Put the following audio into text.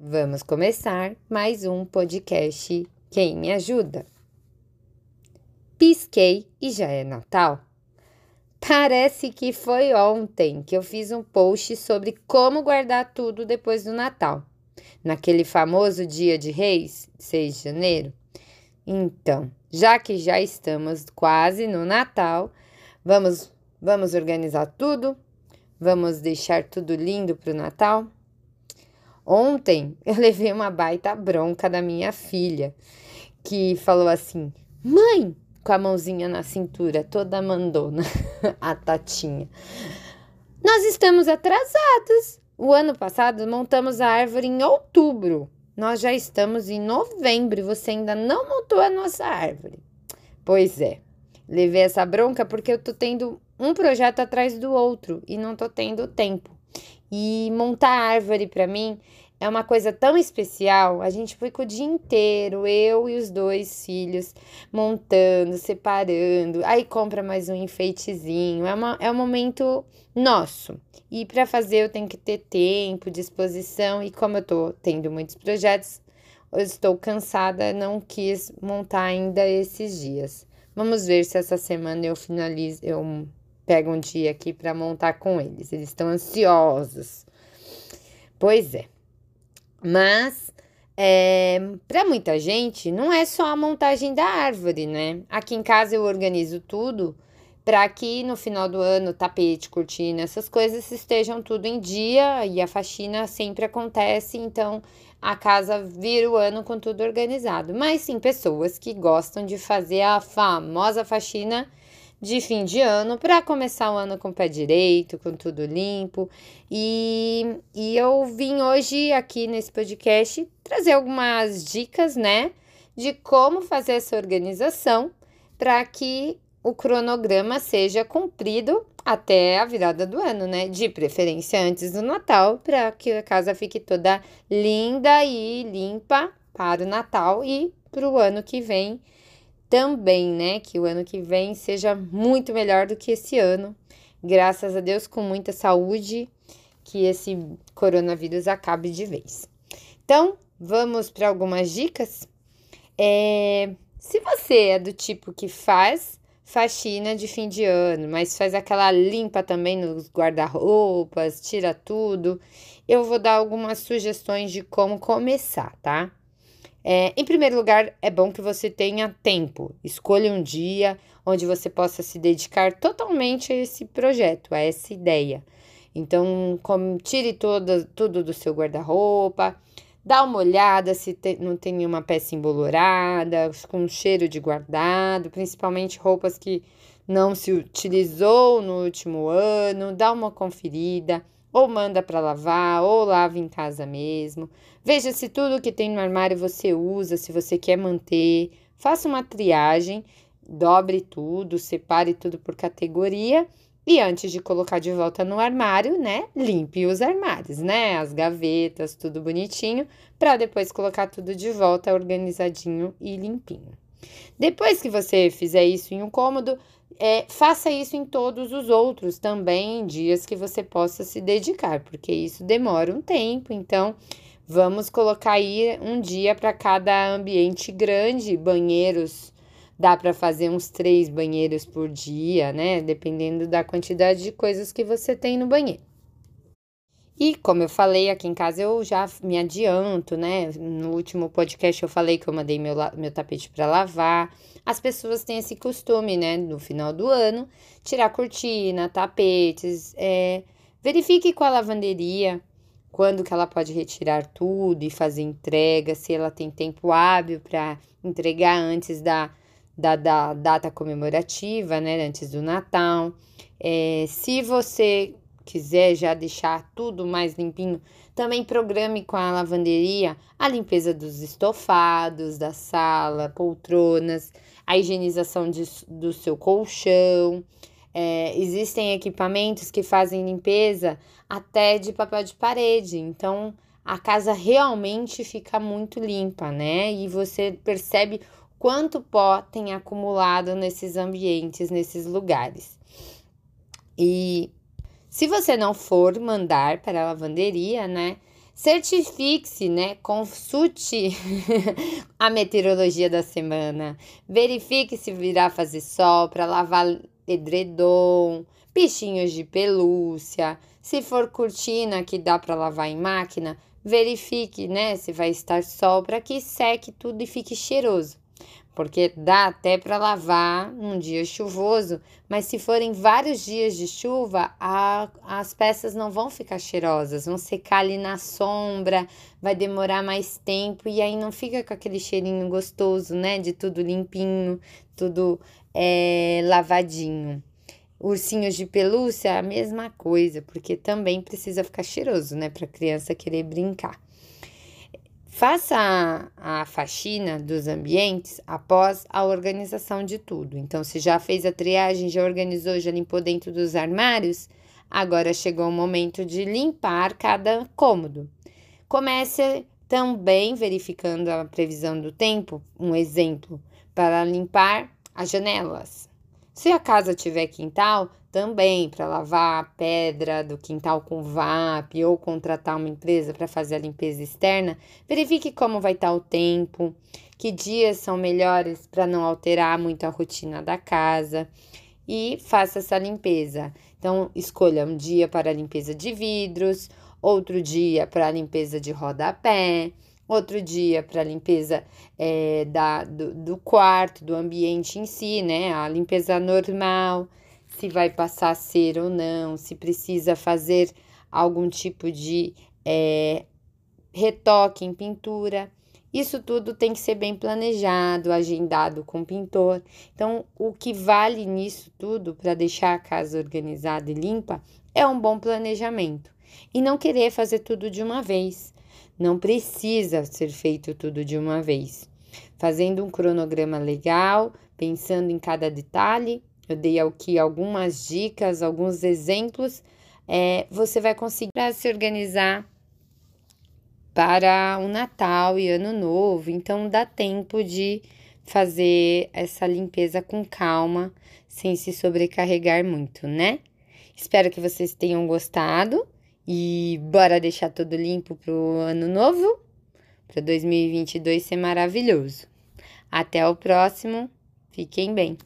Vamos começar mais um podcast Quem me ajuda? Pisquei e já é Natal. Parece que foi ontem que eu fiz um post sobre como guardar tudo depois do Natal, naquele famoso dia de Reis, 6 de janeiro. Então, já que já estamos quase no Natal, vamos vamos organizar tudo? Vamos deixar tudo lindo para o Natal? Ontem eu levei uma baita bronca da minha filha, que falou assim: Mãe, com a mãozinha na cintura, toda mandona, a Tatinha. Nós estamos atrasados. O ano passado montamos a árvore em outubro. Nós já estamos em novembro e você ainda não montou a nossa árvore. Pois é, levei essa bronca porque eu tô tendo um projeto atrás do outro e não tô tendo tempo. E montar árvore para mim é uma coisa tão especial. A gente fica o dia inteiro, eu e os dois filhos, montando, separando. Aí compra mais um enfeitezinho. É, uma, é um momento nosso. E para fazer eu tenho que ter tempo, disposição. E como eu tô tendo muitos projetos, eu estou cansada, não quis montar ainda esses dias. Vamos ver se essa semana eu finalizo, eu pego um dia aqui para montar com eles. Eles estão ansiosos. Pois é. Mas é, para muita gente não é só a montagem da árvore, né? Aqui em casa eu organizo tudo para que no final do ano tapete, cortina, essas coisas estejam tudo em dia e a faxina sempre acontece, então a casa vira o ano com tudo organizado. Mas sim pessoas que gostam de fazer a famosa faxina de fim de ano para começar o ano com o pé direito, com tudo limpo. E, e eu vim hoje aqui nesse podcast trazer algumas dicas, né, de como fazer essa organização para que o cronograma seja cumprido até a virada do ano, né? De preferência antes do Natal, para que a casa fique toda linda e limpa para o Natal e para o ano que vem também, né? Que o ano que vem seja muito melhor do que esse ano. Graças a Deus, com muita saúde, que esse coronavírus acabe de vez. Então, vamos para algumas dicas. É, se você é do tipo que faz faxina de fim de ano, mas faz aquela limpa também nos guarda-roupas, tira tudo, eu vou dar algumas sugestões de como começar, tá? É, em primeiro lugar, é bom que você tenha tempo. Escolha um dia onde você possa se dedicar totalmente a esse projeto, a essa ideia. Então, como, tire todo, tudo do seu guarda-roupa, dá uma olhada se te, não tem nenhuma peça embolorada, com cheiro de guardado, principalmente roupas que não se utilizou no último ano, dá uma conferida ou manda para lavar, ou lava em casa mesmo. Veja se tudo que tem no armário você usa, se você quer manter. Faça uma triagem, dobre tudo, separe tudo por categoria e antes de colocar de volta no armário, né, limpe os armários, né, as gavetas, tudo bonitinho, para depois colocar tudo de volta organizadinho e limpinho. Depois que você fizer isso em um cômodo, é, faça isso em todos os outros também, dias que você possa se dedicar, porque isso demora um tempo. Então, vamos colocar aí um dia para cada ambiente grande, banheiros. Dá para fazer uns três banheiros por dia, né? Dependendo da quantidade de coisas que você tem no banheiro. E como eu falei aqui em casa, eu já me adianto, né? No último podcast eu falei que eu mandei meu, meu tapete para lavar. As pessoas têm esse costume, né? No final do ano, tirar cortina, tapetes. É... Verifique com a lavanderia quando que ela pode retirar tudo e fazer entrega, se ela tem tempo hábil para entregar antes da, da, da, data comemorativa, né? Antes do Natal. É... se você quiser já deixar tudo mais limpinho, também programe com a lavanderia a limpeza dos estofados, da sala, poltronas, a higienização de, do seu colchão. É, existem equipamentos que fazem limpeza até de papel de parede, então a casa realmente fica muito limpa, né? E você percebe quanto pó tem acumulado nesses ambientes, nesses lugares. E se você não for mandar para a lavanderia, né? Certifique-se, né? Consulte a meteorologia da semana. Verifique se virá fazer sol para lavar edredom, bichinhos de pelúcia. Se for cortina que dá para lavar em máquina, verifique, né, se vai estar sol para que seque tudo e fique cheiroso porque dá até para lavar num dia chuvoso, mas se forem vários dias de chuva, a, as peças não vão ficar cheirosas, vão secar ali na sombra, vai demorar mais tempo e aí não fica com aquele cheirinho gostoso, né? De tudo limpinho, tudo é, lavadinho. Ursinhos de pelúcia, a mesma coisa, porque também precisa ficar cheiroso, né? Para a criança querer brincar. Faça a, a faxina dos ambientes após a organização de tudo. Então, se já fez a triagem, já organizou, já limpou dentro dos armários, agora chegou o momento de limpar cada cômodo. Comece também verificando a previsão do tempo, um exemplo, para limpar as janelas. Se a casa tiver quintal, também para lavar a pedra do quintal com VAP ou contratar uma empresa para fazer a limpeza externa, verifique como vai estar tá o tempo, que dias são melhores para não alterar muito a rotina da casa e faça essa limpeza. Então, escolha um dia para limpeza de vidros, outro dia para limpeza de rodapé, outro dia para limpeza é, da, do, do quarto, do ambiente em si, né? A limpeza normal se vai passar a ser ou não, se precisa fazer algum tipo de é, retoque em pintura. Isso tudo tem que ser bem planejado, agendado com o pintor. Então, o que vale nisso tudo para deixar a casa organizada e limpa é um bom planejamento e não querer fazer tudo de uma vez. Não precisa ser feito tudo de uma vez. Fazendo um cronograma legal, pensando em cada detalhe, eu dei aqui algumas dicas, alguns exemplos. É, você vai conseguir se organizar para o Natal e Ano Novo, então dá tempo de fazer essa limpeza com calma, sem se sobrecarregar muito, né? Espero que vocês tenham gostado e bora deixar tudo limpo para o ano novo, para 2022 ser maravilhoso. Até o próximo, fiquem bem.